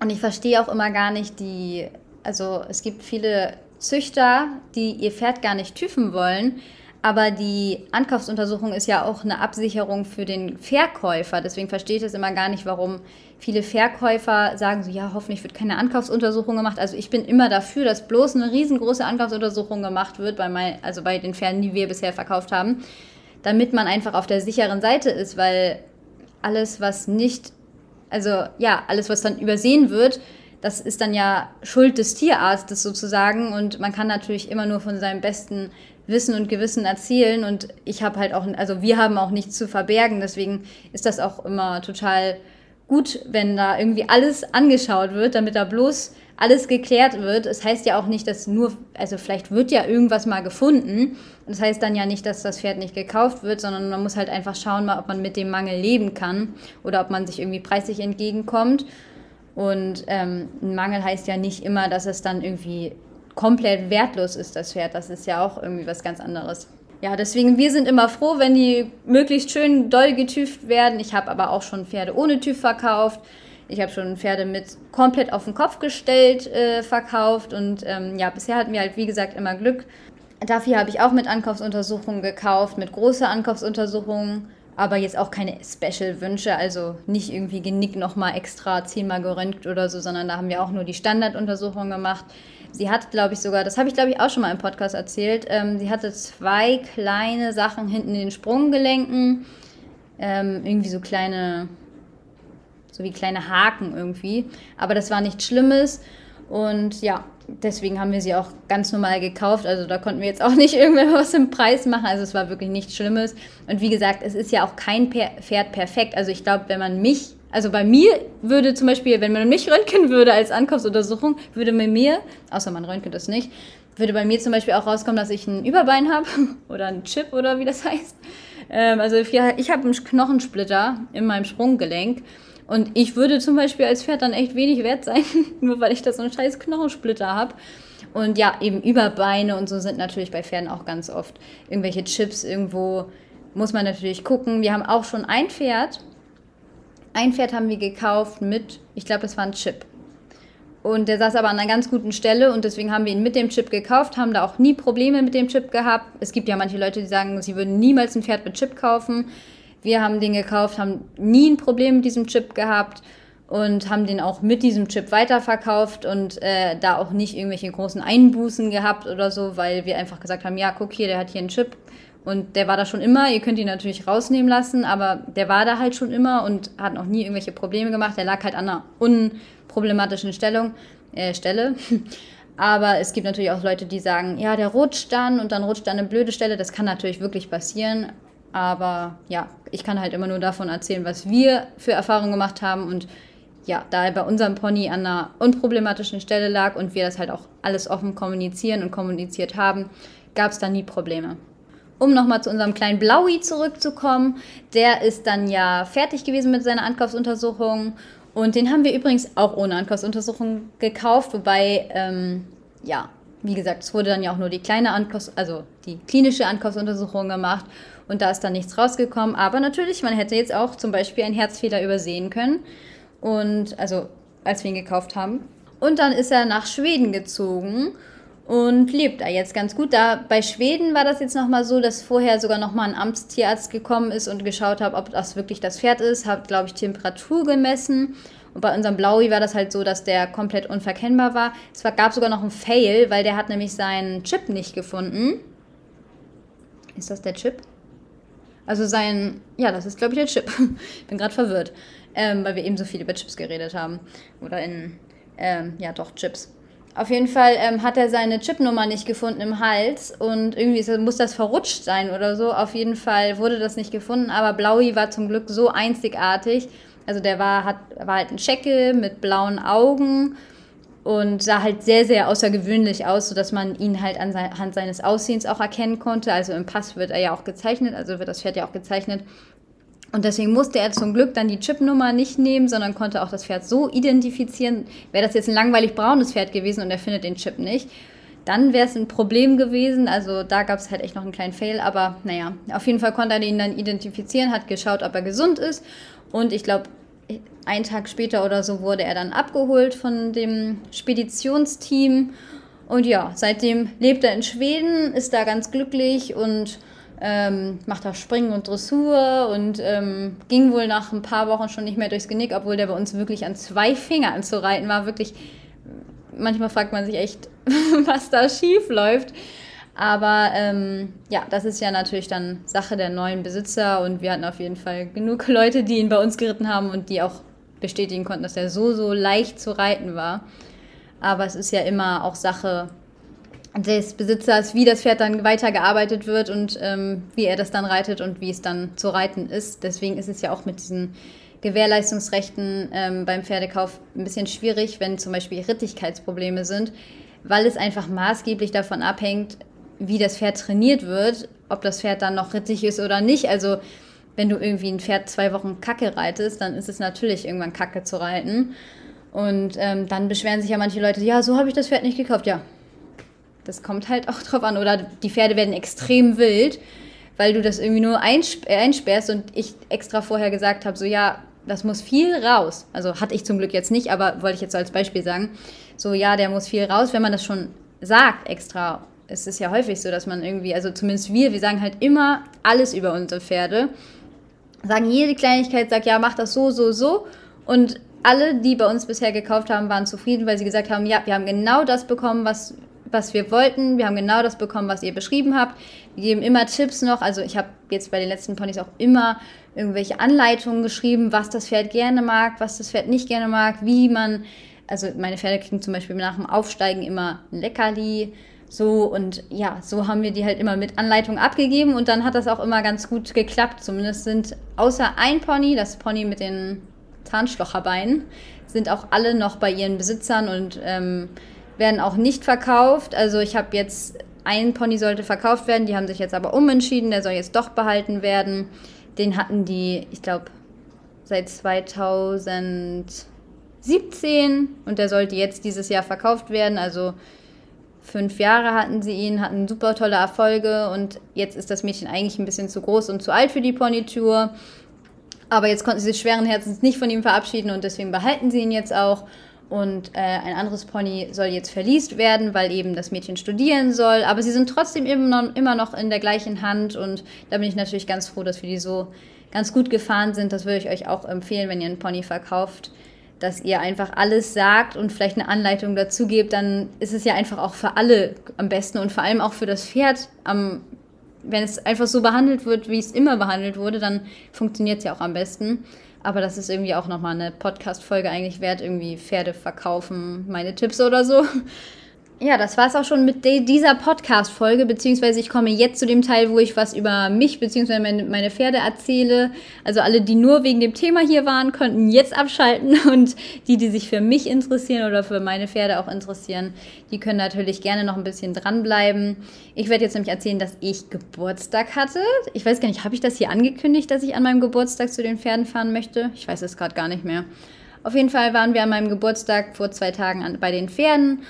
Und ich verstehe auch immer gar nicht die, also es gibt viele Züchter, die ihr Pferd gar nicht tüfen wollen, aber die Ankaufsuntersuchung ist ja auch eine Absicherung für den Verkäufer. Deswegen verstehe ich das immer gar nicht, warum viele Verkäufer sagen so, ja, hoffentlich wird keine Ankaufsuntersuchung gemacht. Also ich bin immer dafür, dass bloß eine riesengroße Ankaufsuntersuchung gemacht wird, bei mein, also bei den Pferden, die wir bisher verkauft haben, damit man einfach auf der sicheren Seite ist, weil alles, was nicht, also ja, alles, was dann übersehen wird, das ist dann ja Schuld des Tierarztes sozusagen und man kann natürlich immer nur von seinem besten Wissen und Gewissen erzählen und ich habe halt auch, also wir haben auch nichts zu verbergen, deswegen ist das auch immer total gut, wenn da irgendwie alles angeschaut wird, damit da bloß alles geklärt wird. Es das heißt ja auch nicht, dass nur, also vielleicht wird ja irgendwas mal gefunden. Das heißt dann ja nicht, dass das Pferd nicht gekauft wird, sondern man muss halt einfach schauen, mal, ob man mit dem Mangel leben kann oder ob man sich irgendwie preislich entgegenkommt. Und ähm, ein Mangel heißt ja nicht immer, dass es dann irgendwie komplett wertlos ist, das Pferd. Das ist ja auch irgendwie was ganz anderes. Ja, deswegen, wir sind immer froh, wenn die möglichst schön doll getüft werden. Ich habe aber auch schon Pferde ohne TÜV verkauft. Ich habe schon Pferde mit komplett auf den Kopf gestellt äh, verkauft. Und ähm, ja, bisher hatten wir halt, wie gesagt, immer Glück. Dafür habe ich auch mit Ankaufsuntersuchungen gekauft, mit großer Ankaufsuntersuchungen aber jetzt auch keine Special-Wünsche, also nicht irgendwie Genick nochmal extra zehnmal geröntgt oder so, sondern da haben wir auch nur die Standarduntersuchung gemacht. Sie hat, glaube ich, sogar, das habe ich, glaube ich, auch schon mal im Podcast erzählt, ähm, sie hatte zwei kleine Sachen hinten in den Sprunggelenken, ähm, irgendwie so kleine, so wie kleine Haken irgendwie, aber das war nichts Schlimmes und ja, deswegen haben wir sie auch ganz normal gekauft. Also da konnten wir jetzt auch [laughs] nicht irgendwas im Preis machen. Also es war wirklich nichts Schlimmes. Und wie gesagt, es ist ja auch kein Pferd perfekt. Also ich glaube, wenn man mich, also bei mir würde zum Beispiel, wenn man mich röntgen würde als Ankaufsuntersuchung, würde bei mir, außer man röntgt das nicht, würde bei mir zum Beispiel auch rauskommen, dass ich ein Überbein habe [laughs] oder ein Chip oder wie das heißt. Ähm, also ich habe einen Knochensplitter in meinem Sprunggelenk. Und ich würde zum Beispiel als Pferd dann echt wenig wert sein, [laughs] nur weil ich da so einen scheiß Knochensplitter habe. Und ja, eben Überbeine und so sind natürlich bei Pferden auch ganz oft irgendwelche Chips irgendwo. Muss man natürlich gucken. Wir haben auch schon ein Pferd. Ein Pferd haben wir gekauft mit, ich glaube, das war ein Chip. Und der saß aber an einer ganz guten Stelle und deswegen haben wir ihn mit dem Chip gekauft, haben da auch nie Probleme mit dem Chip gehabt. Es gibt ja manche Leute, die sagen, sie würden niemals ein Pferd mit Chip kaufen. Wir haben den gekauft, haben nie ein Problem mit diesem Chip gehabt und haben den auch mit diesem Chip weiterverkauft und äh, da auch nicht irgendwelche großen Einbußen gehabt oder so, weil wir einfach gesagt haben, ja, guck hier, der hat hier einen Chip und der war da schon immer. Ihr könnt ihn natürlich rausnehmen lassen, aber der war da halt schon immer und hat noch nie irgendwelche Probleme gemacht. Der lag halt an einer unproblematischen Stellung, äh, Stelle. [laughs] Aber es gibt natürlich auch Leute, die sagen, ja, der rutscht dann und dann rutscht dann eine blöde Stelle. Das kann natürlich wirklich passieren. Aber ja, ich kann halt immer nur davon erzählen, was wir für Erfahrungen gemacht haben. Und ja, da er bei unserem Pony an einer unproblematischen Stelle lag und wir das halt auch alles offen kommunizieren und kommuniziert haben, gab es da nie Probleme. Um nochmal zu unserem kleinen Blaui zurückzukommen, der ist dann ja fertig gewesen mit seiner Ankaufsuntersuchung und den haben wir übrigens auch ohne Ankaufsuntersuchung gekauft, wobei, ähm, ja, wie gesagt, es wurde dann ja auch nur die kleine Ankaufs also die klinische Ankaufsuntersuchung gemacht und da ist dann nichts rausgekommen. Aber natürlich, man hätte jetzt auch zum Beispiel einen Herzfehler übersehen können. Und also als wir ihn gekauft haben. Und dann ist er nach Schweden gezogen und lebt da jetzt ganz gut. Da bei Schweden war das jetzt nochmal so, dass vorher sogar nochmal ein Amtstierarzt gekommen ist und geschaut hat, ob das wirklich das Pferd ist, hat, glaube ich, Temperatur gemessen. Und bei unserem Blaui war das halt so, dass der komplett unverkennbar war. Es gab sogar noch einen Fail, weil der hat nämlich seinen Chip nicht gefunden. Ist das der Chip? Also sein, ja, das ist, glaube ich, der Chip. [laughs] Bin gerade verwirrt, ähm, weil wir eben so viel über Chips geredet haben. Oder in, ähm, ja, doch, Chips. Auf jeden Fall ähm, hat er seine Chipnummer nicht gefunden im Hals und irgendwie muss das verrutscht sein oder so. Auf jeden Fall wurde das nicht gefunden, aber Blaui war zum Glück so einzigartig. Also der war, hat, war halt ein Scheckel mit blauen Augen und sah halt sehr, sehr außergewöhnlich aus, sodass man ihn halt anhand seines Aussehens auch erkennen konnte. Also im Pass wird er ja auch gezeichnet, also wird das Pferd ja auch gezeichnet. Und deswegen musste er zum Glück dann die Chipnummer nicht nehmen, sondern konnte auch das Pferd so identifizieren. Wäre das jetzt ein langweilig braunes Pferd gewesen und er findet den Chip nicht, dann wäre es ein Problem gewesen. Also da gab es halt echt noch einen kleinen Fail. Aber naja, auf jeden Fall konnte er ihn dann identifizieren, hat geschaut, ob er gesund ist. Und ich glaube, einen Tag später oder so wurde er dann abgeholt von dem Speditionsteam. Und ja, seitdem lebt er in Schweden, ist da ganz glücklich und ähm, macht auch Springen und Dressur und ähm, ging wohl nach ein paar Wochen schon nicht mehr durchs Genick, obwohl der bei uns wirklich an zwei Fingern zu reiten war. Wirklich, manchmal fragt man sich echt, [laughs] was da schief läuft. Aber ähm, ja, das ist ja natürlich dann Sache der neuen Besitzer und wir hatten auf jeden Fall genug Leute, die ihn bei uns geritten haben und die auch bestätigen konnten, dass er so, so leicht zu reiten war. Aber es ist ja immer auch Sache des Besitzers, wie das Pferd dann weitergearbeitet wird und ähm, wie er das dann reitet und wie es dann zu reiten ist. Deswegen ist es ja auch mit diesen Gewährleistungsrechten ähm, beim Pferdekauf ein bisschen schwierig, wenn zum Beispiel Rittigkeitsprobleme sind, weil es einfach maßgeblich davon abhängt, wie das Pferd trainiert wird, ob das Pferd dann noch rittig ist oder nicht. Also wenn du irgendwie ein Pferd zwei Wochen Kacke reitest, dann ist es natürlich irgendwann Kacke zu reiten. Und ähm, dann beschweren sich ja manche Leute, ja, so habe ich das Pferd nicht gekauft. Ja, das kommt halt auch drauf an. Oder die Pferde werden extrem wild, weil du das irgendwie nur äh, einsperrst und ich extra vorher gesagt habe, so ja, das muss viel raus. Also hatte ich zum Glück jetzt nicht, aber wollte ich jetzt so als Beispiel sagen. So ja, der muss viel raus, wenn man das schon sagt extra. Es ist ja häufig so, dass man irgendwie, also zumindest wir, wir sagen halt immer alles über unsere Pferde. Sagen jede Kleinigkeit, sagt ja, mach das so, so, so. Und alle, die bei uns bisher gekauft haben, waren zufrieden, weil sie gesagt haben, ja, wir haben genau das bekommen, was was wir wollten. Wir haben genau das bekommen, was ihr beschrieben habt. Wir geben immer Tipps noch. Also ich habe jetzt bei den letzten Ponys auch immer irgendwelche Anleitungen geschrieben, was das Pferd gerne mag, was das Pferd nicht gerne mag, wie man, also meine Pferde kriegen zum Beispiel nach dem Aufsteigen immer ein Leckerli. So und ja, so haben wir die halt immer mit Anleitung abgegeben und dann hat das auch immer ganz gut geklappt. Zumindest sind außer ein Pony, das Pony mit den Zahnstocherbeinen, sind auch alle noch bei ihren Besitzern und ähm, werden auch nicht verkauft. Also ich habe jetzt, ein Pony sollte verkauft werden, die haben sich jetzt aber umentschieden, der soll jetzt doch behalten werden. Den hatten die, ich glaube, seit 2017 und der sollte jetzt dieses Jahr verkauft werden. Also fünf Jahre hatten sie ihn, hatten super tolle Erfolge und jetzt ist das Mädchen eigentlich ein bisschen zu groß und zu alt für die Ponytour. Aber jetzt konnten sie sich schweren Herzens nicht von ihm verabschieden und deswegen behalten sie ihn jetzt auch. Und äh, ein anderes Pony soll jetzt verliest werden, weil eben das Mädchen studieren soll. Aber sie sind trotzdem immer noch, in der gleichen Hand. Und da bin ich natürlich ganz froh, dass wir die so ganz gut gefahren sind. Das würde ich euch auch empfehlen, wenn ihr einen Pony verkauft, dass ihr einfach alles sagt und vielleicht eine Anleitung dazu gebt. Dann ist es ja einfach auch für alle am besten und vor allem auch für das Pferd am wenn es einfach so behandelt wird, wie es immer behandelt wurde, dann funktioniert es ja auch am besten. Aber das ist irgendwie auch nochmal eine Podcast-Folge eigentlich wert, irgendwie Pferde verkaufen, meine Tipps oder so. Ja, das war es auch schon mit dieser Podcast-Folge, beziehungsweise ich komme jetzt zu dem Teil, wo ich was über mich beziehungsweise meine, meine Pferde erzähle. Also alle, die nur wegen dem Thema hier waren, konnten jetzt abschalten [laughs] und die, die sich für mich interessieren oder für meine Pferde auch interessieren, die können natürlich gerne noch ein bisschen dranbleiben. Ich werde jetzt nämlich erzählen, dass ich Geburtstag hatte. Ich weiß gar nicht, habe ich das hier angekündigt, dass ich an meinem Geburtstag zu den Pferden fahren möchte? Ich weiß es gerade gar nicht mehr. Auf jeden Fall waren wir an meinem Geburtstag vor zwei Tagen an, bei den Pferden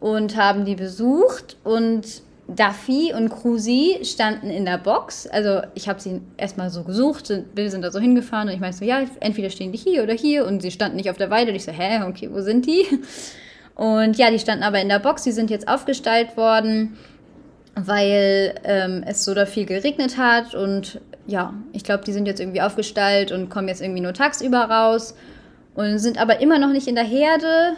und haben die besucht und Duffy und Cruzy standen in der Box. Also ich habe sie erstmal so gesucht, wir sind da so hingefahren und ich meinte so, ja, entweder stehen die hier oder hier und sie standen nicht auf der Weide und ich so, hä, okay, wo sind die? Und ja, die standen aber in der Box, die sind jetzt aufgestallt worden, weil ähm, es so da viel geregnet hat. Und ja, ich glaube, die sind jetzt irgendwie aufgestallt und kommen jetzt irgendwie nur tagsüber raus und sind aber immer noch nicht in der Herde.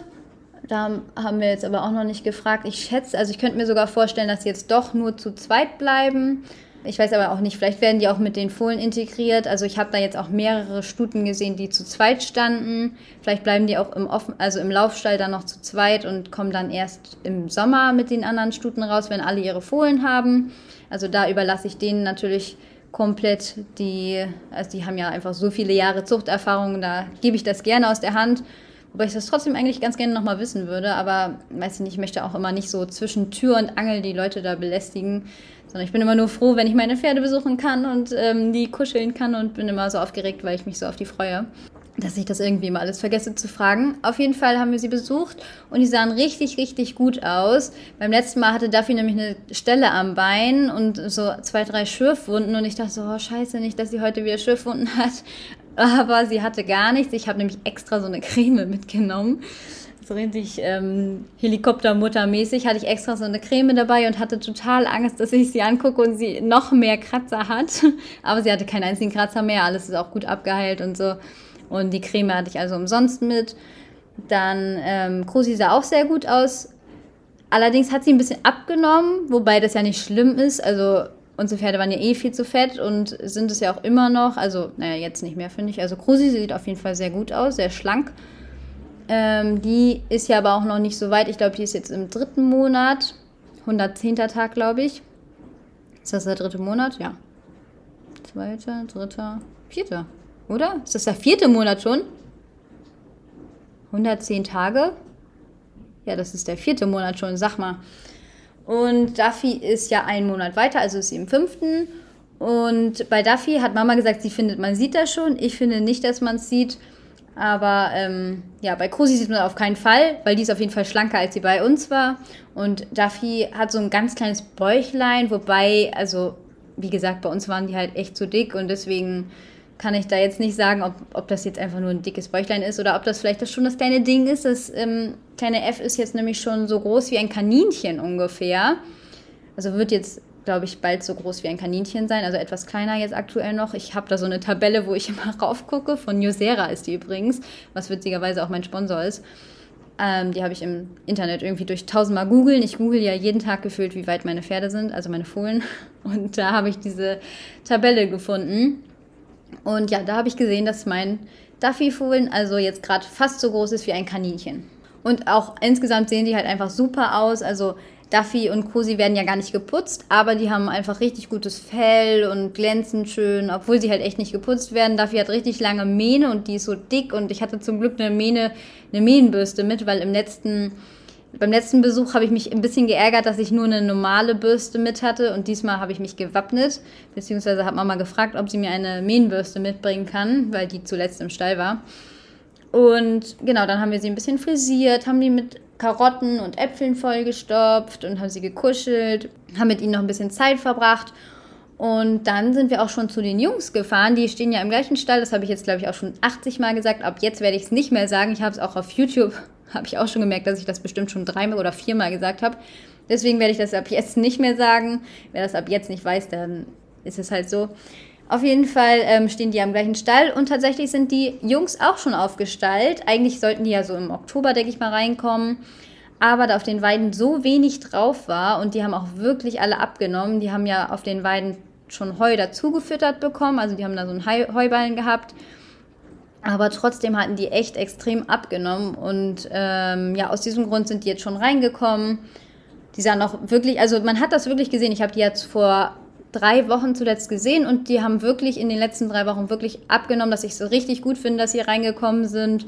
Da haben wir jetzt aber auch noch nicht gefragt. Ich schätze, also ich könnte mir sogar vorstellen, dass sie jetzt doch nur zu zweit bleiben. Ich weiß aber auch nicht, vielleicht werden die auch mit den Fohlen integriert. Also ich habe da jetzt auch mehrere Stuten gesehen, die zu zweit standen. Vielleicht bleiben die auch im, Offen also im Laufstall dann noch zu zweit und kommen dann erst im Sommer mit den anderen Stuten raus, wenn alle ihre Fohlen haben. Also da überlasse ich denen natürlich komplett die, also die haben ja einfach so viele Jahre Zuchterfahrung, da gebe ich das gerne aus der Hand. Wobei ich das trotzdem eigentlich ganz gerne nochmal wissen würde, aber weiß ich nicht, ich möchte auch immer nicht so zwischen Tür und Angel die Leute da belästigen. Sondern ich bin immer nur froh, wenn ich meine Pferde besuchen kann und ähm, die kuscheln kann und bin immer so aufgeregt, weil ich mich so auf die freue dass ich das irgendwie immer alles vergesse zu fragen. Auf jeden Fall haben wir sie besucht und die sahen richtig, richtig gut aus. Beim letzten Mal hatte Duffy nämlich eine Stelle am Bein und so zwei, drei Schürfwunden und ich dachte so, oh scheiße, nicht, dass sie heute wieder Schürfwunden [laughs] hat. Aber sie hatte gar nichts. Ich habe nämlich extra so eine Creme mitgenommen so richtig ähm, Helikoptermuttermäßig, hatte ich extra so eine Creme dabei und hatte total Angst, dass ich sie angucke und sie noch mehr Kratzer hat. [laughs] Aber sie hatte keinen einzigen Kratzer mehr, alles ist auch gut abgeheilt und so. Und die Creme hatte ich also umsonst mit. Dann ähm, Krusi sah auch sehr gut aus. Allerdings hat sie ein bisschen abgenommen, wobei das ja nicht schlimm ist. Also unsere Pferde waren ja eh viel zu fett und sind es ja auch immer noch. Also, naja, jetzt nicht mehr, finde ich. Also Krusi sieht auf jeden Fall sehr gut aus, sehr schlank. Ähm, die ist ja aber auch noch nicht so weit. Ich glaube, die ist jetzt im dritten Monat. 110. Tag, glaube ich. Ist das der dritte Monat? Ja. Zweiter, dritter, vierter. Oder? Ist das der vierte Monat schon? 110 Tage? Ja, das ist der vierte Monat schon, sag mal. Und Duffy ist ja einen Monat weiter, also ist sie im fünften. Und bei Duffy hat Mama gesagt, sie findet, man sieht das schon. Ich finde nicht, dass man es sieht. Aber ähm, ja, bei Krusi sieht man auf keinen Fall, weil die ist auf jeden Fall schlanker, als sie bei uns war. Und Duffy hat so ein ganz kleines Bäuchlein, wobei, also wie gesagt, bei uns waren die halt echt zu dick und deswegen kann ich da jetzt nicht sagen, ob, ob das jetzt einfach nur ein dickes Bäuchlein ist oder ob das vielleicht schon das kleine Ding ist. Das ähm, kleine F ist jetzt nämlich schon so groß wie ein Kaninchen ungefähr. Also wird jetzt glaube ich, bald so groß wie ein Kaninchen sein, also etwas kleiner jetzt aktuell noch. Ich habe da so eine Tabelle, wo ich [laughs] immer raufgucke. Von Newsera ist die übrigens, was witzigerweise auch mein Sponsor ist. Ähm, die habe ich im Internet irgendwie durch tausendmal googeln. Ich google ja jeden Tag gefühlt, wie weit meine Pferde sind, also meine Fohlen. [laughs] Und da habe ich diese Tabelle gefunden. Und ja, da habe ich gesehen, dass mein Duffy-Fohlen also jetzt gerade fast so groß ist wie ein Kaninchen. Und auch insgesamt sehen die halt einfach super aus. Also Duffy und Cosi werden ja gar nicht geputzt, aber die haben einfach richtig gutes Fell und glänzen schön, obwohl sie halt echt nicht geputzt werden. Duffy hat richtig lange Mähne und die ist so dick und ich hatte zum Glück eine Mähne, eine Mähnenbürste mit, weil im letzten, beim letzten Besuch habe ich mich ein bisschen geärgert, dass ich nur eine normale Bürste mit hatte und diesmal habe ich mich gewappnet, beziehungsweise habe Mama gefragt, ob sie mir eine Mähnenbürste mitbringen kann, weil die zuletzt im Stall war. Und genau, dann haben wir sie ein bisschen frisiert, haben die mit Karotten und Äpfeln vollgestopft und haben sie gekuschelt, haben mit ihnen noch ein bisschen Zeit verbracht. Und dann sind wir auch schon zu den Jungs gefahren. Die stehen ja im gleichen Stall. Das habe ich jetzt, glaube ich, auch schon 80 Mal gesagt. Ab jetzt werde ich es nicht mehr sagen. Ich habe es auch auf YouTube, habe ich auch schon gemerkt, dass ich das bestimmt schon dreimal oder viermal gesagt habe. Deswegen werde ich das ab jetzt nicht mehr sagen. Wer das ab jetzt nicht weiß, dann ist es halt so. Auf jeden Fall ähm, stehen die am gleichen Stall und tatsächlich sind die Jungs auch schon aufgestallt. Eigentlich sollten die ja so im Oktober, denke ich mal, reinkommen. Aber da auf den Weiden so wenig drauf war und die haben auch wirklich alle abgenommen. Die haben ja auf den Weiden schon Heu dazugefüttert bekommen. Also die haben da so einen Heuballen gehabt. Aber trotzdem hatten die echt extrem abgenommen. Und ähm, ja, aus diesem Grund sind die jetzt schon reingekommen. Die sahen auch wirklich, also man hat das wirklich gesehen. Ich habe die jetzt vor drei Wochen zuletzt gesehen und die haben wirklich in den letzten drei Wochen wirklich abgenommen, dass ich es so richtig gut finde, dass sie reingekommen sind,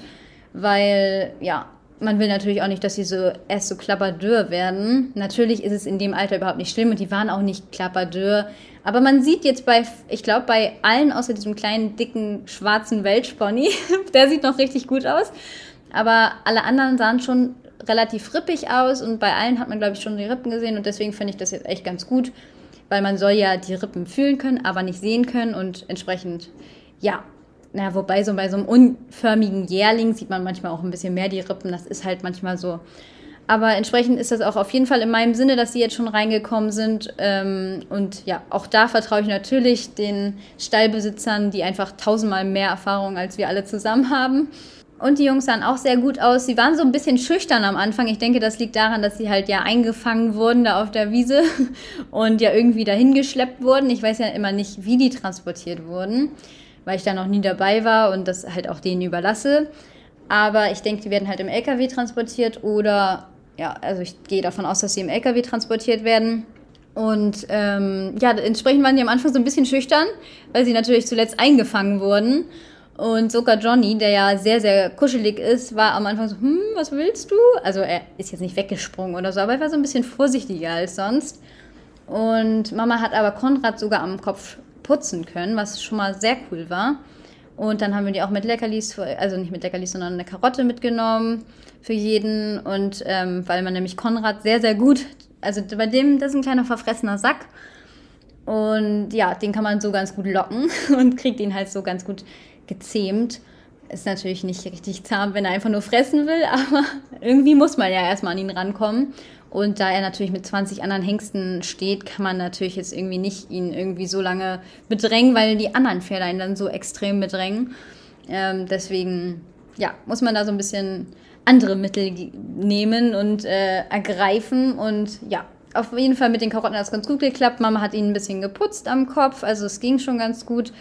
weil ja, man will natürlich auch nicht, dass sie so erst so klapperdürr werden. Natürlich ist es in dem Alter überhaupt nicht schlimm und die waren auch nicht klapperdürr. Aber man sieht jetzt bei, ich glaube, bei allen außer diesem kleinen, dicken, schwarzen Weltspony, [laughs] der sieht noch richtig gut aus. Aber alle anderen sahen schon relativ rippig aus und bei allen hat man, glaube ich, schon die Rippen gesehen und deswegen finde ich das jetzt echt ganz gut weil man soll ja die Rippen fühlen können, aber nicht sehen können und entsprechend, ja, na, wobei so bei so einem unförmigen Jährling sieht man manchmal auch ein bisschen mehr die Rippen. Das ist halt manchmal so. Aber entsprechend ist das auch auf jeden Fall in meinem Sinne, dass sie jetzt schon reingekommen sind. Ähm, und ja, auch da vertraue ich natürlich den Stallbesitzern, die einfach tausendmal mehr Erfahrung als wir alle zusammen haben. Und die Jungs sahen auch sehr gut aus. Sie waren so ein bisschen schüchtern am Anfang. Ich denke, das liegt daran, dass sie halt ja eingefangen wurden da auf der Wiese [laughs] und ja irgendwie dahin geschleppt wurden. Ich weiß ja immer nicht, wie die transportiert wurden, weil ich da noch nie dabei war und das halt auch denen überlasse. Aber ich denke, die werden halt im LKW transportiert oder ja, also ich gehe davon aus, dass sie im LKW transportiert werden. Und ähm, ja, entsprechend waren die am Anfang so ein bisschen schüchtern, weil sie natürlich zuletzt eingefangen wurden. Und sogar Johnny, der ja sehr, sehr kuschelig ist, war am Anfang so, hm, was willst du? Also er ist jetzt nicht weggesprungen oder so, aber er war so ein bisschen vorsichtiger als sonst. Und Mama hat aber Konrad sogar am Kopf putzen können, was schon mal sehr cool war. Und dann haben wir die auch mit Leckerlis, also nicht mit Leckerlis, sondern eine Karotte mitgenommen für jeden. Und ähm, weil man nämlich Konrad sehr, sehr gut, also bei dem, das ist ein kleiner verfressener Sack. Und ja, den kann man so ganz gut locken [laughs] und kriegt ihn halt so ganz gut gezähmt. Ist natürlich nicht richtig zahm, wenn er einfach nur fressen will, [laughs] aber irgendwie muss man ja erstmal an ihn rankommen. Und da er natürlich mit 20 anderen Hengsten steht, kann man natürlich jetzt irgendwie nicht ihn irgendwie so lange bedrängen, weil die anderen Pferde ihn dann so extrem bedrängen. Ähm, deswegen, ja, muss man da so ein bisschen andere Mittel nehmen und äh, ergreifen. Und ja, auf jeden Fall mit den Karotten hat es ganz gut geklappt. Mama hat ihn ein bisschen geputzt am Kopf, also es ging schon ganz gut.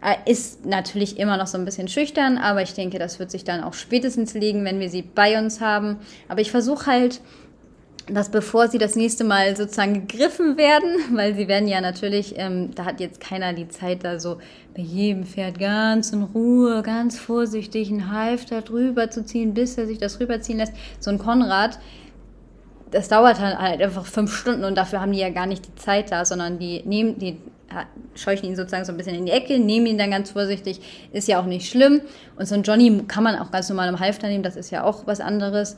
Er ist natürlich immer noch so ein bisschen schüchtern, aber ich denke, das wird sich dann auch spätestens legen, wenn wir sie bei uns haben. Aber ich versuche halt, dass bevor sie das nächste Mal sozusagen gegriffen werden, [laughs] weil sie werden ja natürlich, ähm, da hat jetzt keiner die Zeit, da so bei jedem Pferd ganz in Ruhe, ganz vorsichtig einen Halfter drüber zu ziehen, bis er sich das rüberziehen lässt. So ein Konrad, das dauert halt einfach fünf Stunden und dafür haben die ja gar nicht die Zeit da, sondern die nehmen, die scheuchen ihn sozusagen so ein bisschen in die Ecke, nehmen ihn dann ganz vorsichtig, ist ja auch nicht schlimm. Und so ein Johnny kann man auch ganz normal im Halfter nehmen, das ist ja auch was anderes.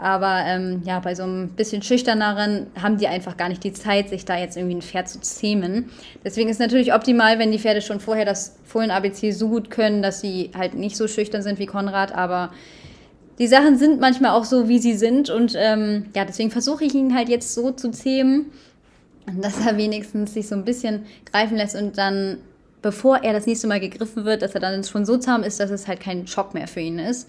Aber ähm, ja, bei so einem bisschen schüchterneren haben die einfach gar nicht die Zeit, sich da jetzt irgendwie ein Pferd zu zähmen. Deswegen ist es natürlich optimal, wenn die Pferde schon vorher das Fohlen-ABC so gut können, dass sie halt nicht so schüchtern sind wie Konrad. Aber die Sachen sind manchmal auch so, wie sie sind. Und ähm, ja, deswegen versuche ich ihn halt jetzt so zu zähmen, dass er wenigstens sich so ein bisschen greifen lässt und dann, bevor er das nächste Mal gegriffen wird, dass er dann schon so zahm ist, dass es halt kein Schock mehr für ihn ist.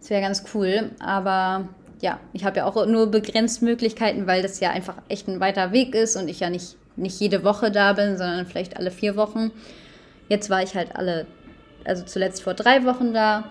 Das wäre ganz cool. Aber ja, ich habe ja auch nur begrenzt Möglichkeiten, weil das ja einfach echt ein weiter Weg ist und ich ja nicht, nicht jede Woche da bin, sondern vielleicht alle vier Wochen. Jetzt war ich halt alle, also zuletzt vor drei Wochen da.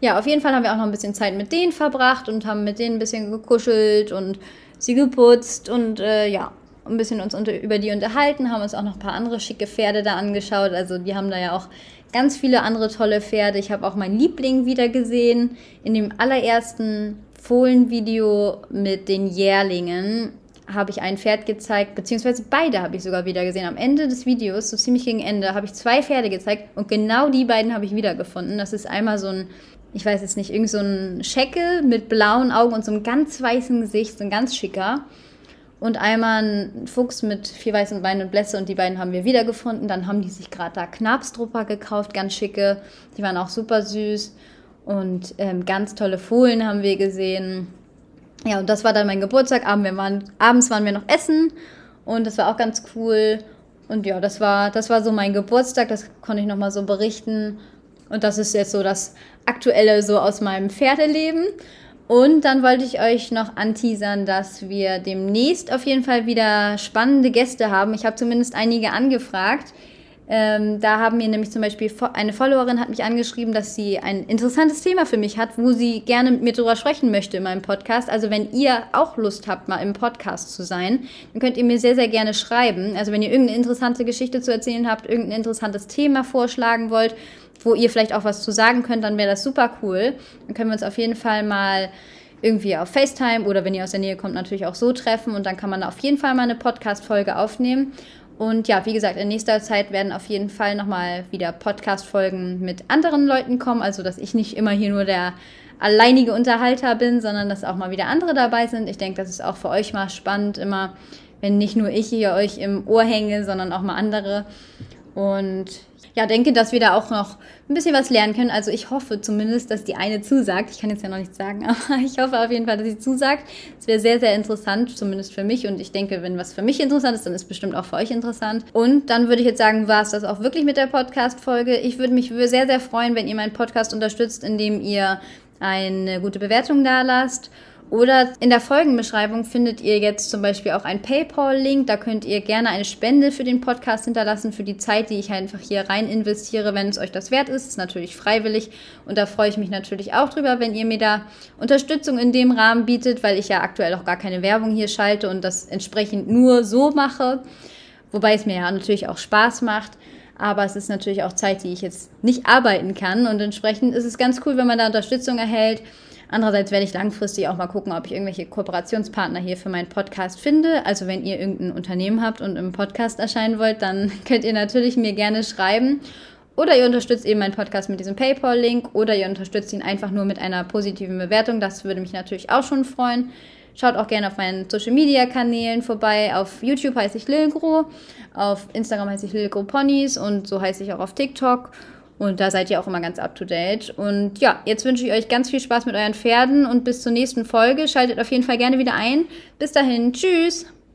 Ja, auf jeden Fall haben wir auch noch ein bisschen Zeit mit denen verbracht und haben mit denen ein bisschen gekuschelt und sie geputzt und äh, ja, ein bisschen uns unter, über die unterhalten, haben uns auch noch ein paar andere schicke Pferde da angeschaut. Also die haben da ja auch ganz viele andere tolle Pferde. Ich habe auch meinen Liebling wieder gesehen in dem allerersten Fohlenvideo mit den Jährlingen habe ich ein Pferd gezeigt, beziehungsweise beide habe ich sogar wieder gesehen. Am Ende des Videos, so ziemlich gegen Ende, habe ich zwei Pferde gezeigt und genau die beiden habe ich wiedergefunden. Das ist einmal so ein, ich weiß jetzt nicht, irgend so ein Scheckel mit blauen Augen und so einem ganz weißen Gesicht, so ein ganz schicker. Und einmal ein Fuchs mit vier weißen Beinen und Blässe und die beiden haben wir wiedergefunden. Dann haben die sich gerade da Knabstrupper gekauft, ganz schicke. Die waren auch super süß. Und ähm, ganz tolle Fohlen haben wir gesehen. Ja, und das war dann mein Geburtstag. Abend, wir waren, abends waren wir noch essen und das war auch ganz cool. Und ja, das war, das war so mein Geburtstag, das konnte ich nochmal so berichten. Und das ist jetzt so das Aktuelle so aus meinem Pferdeleben. Und dann wollte ich euch noch anteasern, dass wir demnächst auf jeden Fall wieder spannende Gäste haben. Ich habe zumindest einige angefragt. Ähm, da haben mir nämlich zum Beispiel eine Followerin hat mich angeschrieben, dass sie ein interessantes Thema für mich hat, wo sie gerne mit mir drüber sprechen möchte in meinem Podcast. Also wenn ihr auch Lust habt, mal im Podcast zu sein, dann könnt ihr mir sehr, sehr gerne schreiben. Also wenn ihr irgendeine interessante Geschichte zu erzählen habt, irgendein interessantes Thema vorschlagen wollt, wo ihr vielleicht auch was zu sagen könnt, dann wäre das super cool. Dann können wir uns auf jeden Fall mal irgendwie auf FaceTime oder wenn ihr aus der Nähe kommt, natürlich auch so treffen und dann kann man auf jeden Fall mal eine Podcast-Folge aufnehmen. Und ja, wie gesagt, in nächster Zeit werden auf jeden Fall nochmal wieder Podcast-Folgen mit anderen Leuten kommen. Also, dass ich nicht immer hier nur der alleinige Unterhalter bin, sondern dass auch mal wieder andere dabei sind. Ich denke, das ist auch für euch mal spannend, immer, wenn nicht nur ich hier euch im Ohr hänge, sondern auch mal andere. Und ja, denke, dass wir da auch noch ein bisschen was lernen können. Also ich hoffe zumindest, dass die eine zusagt. Ich kann jetzt ja noch nichts sagen, [laughs] aber ich hoffe auf jeden Fall, dass sie zusagt. Es wäre sehr, sehr interessant, zumindest für mich. Und ich denke, wenn was für mich interessant ist, dann ist bestimmt auch für euch interessant. Und dann würde ich jetzt sagen, war es das auch wirklich mit der Podcast-Folge. Ich würde mich sehr, sehr freuen, wenn ihr meinen Podcast unterstützt, indem ihr eine gute Bewertung da lasst oder in der Folgenbeschreibung findet ihr jetzt zum Beispiel auch einen PayPal-Link. Da könnt ihr gerne eine Spende für den Podcast hinterlassen, für die Zeit, die ich einfach hier rein investiere, wenn es euch das wert ist. Ist natürlich freiwillig und da freue ich mich natürlich auch drüber, wenn ihr mir da Unterstützung in dem Rahmen bietet, weil ich ja aktuell auch gar keine Werbung hier schalte und das entsprechend nur so mache. Wobei es mir ja natürlich auch Spaß macht. Aber es ist natürlich auch Zeit, die ich jetzt nicht arbeiten kann. Und entsprechend ist es ganz cool, wenn man da Unterstützung erhält. Andererseits werde ich langfristig auch mal gucken, ob ich irgendwelche Kooperationspartner hier für meinen Podcast finde. Also wenn ihr irgendein Unternehmen habt und im Podcast erscheinen wollt, dann [laughs] könnt ihr natürlich mir gerne schreiben. Oder ihr unterstützt eben meinen Podcast mit diesem PayPal-Link oder ihr unterstützt ihn einfach nur mit einer positiven Bewertung. Das würde mich natürlich auch schon freuen. Schaut auch gerne auf meinen Social Media Kanälen vorbei. Auf YouTube heiße ich Lilgro, auf Instagram heiße ich Lilgro Ponys und so heiße ich auch auf TikTok. Und da seid ihr auch immer ganz up to date. Und ja, jetzt wünsche ich euch ganz viel Spaß mit euren Pferden und bis zur nächsten Folge. Schaltet auf jeden Fall gerne wieder ein. Bis dahin, tschüss!